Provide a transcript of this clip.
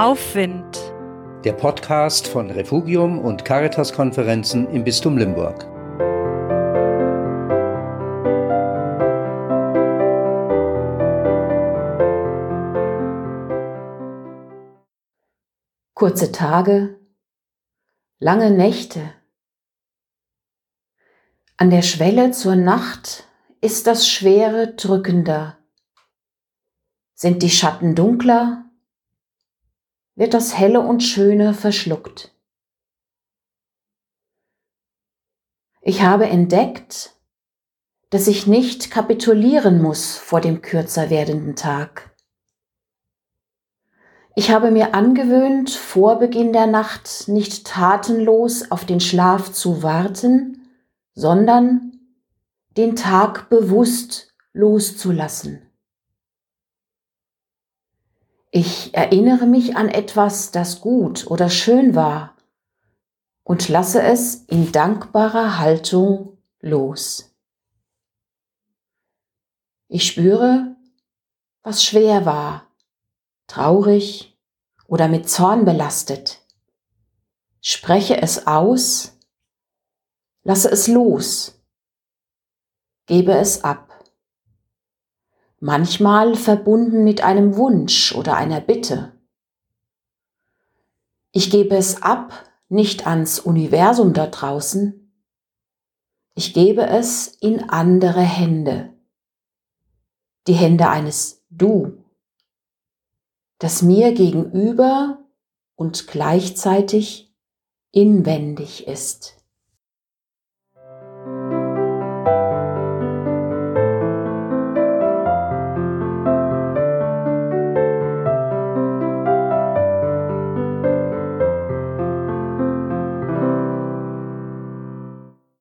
Aufwind. Der Podcast von Refugium und Caritas-Konferenzen im Bistum Limburg. Kurze Tage, lange Nächte. An der Schwelle zur Nacht ist das Schwere drückender. Sind die Schatten dunkler, wird das Helle und Schöne verschluckt. Ich habe entdeckt, dass ich nicht kapitulieren muss vor dem kürzer werdenden Tag. Ich habe mir angewöhnt, vor Beginn der Nacht nicht tatenlos auf den Schlaf zu warten, sondern den Tag bewusst loszulassen. Ich erinnere mich an etwas, das gut oder schön war und lasse es in dankbarer Haltung los. Ich spüre, was schwer war, traurig oder mit Zorn belastet. Spreche es aus, lasse es los, gebe es ab manchmal verbunden mit einem Wunsch oder einer Bitte. Ich gebe es ab, nicht ans Universum da draußen, ich gebe es in andere Hände, die Hände eines Du, das mir gegenüber und gleichzeitig inwendig ist.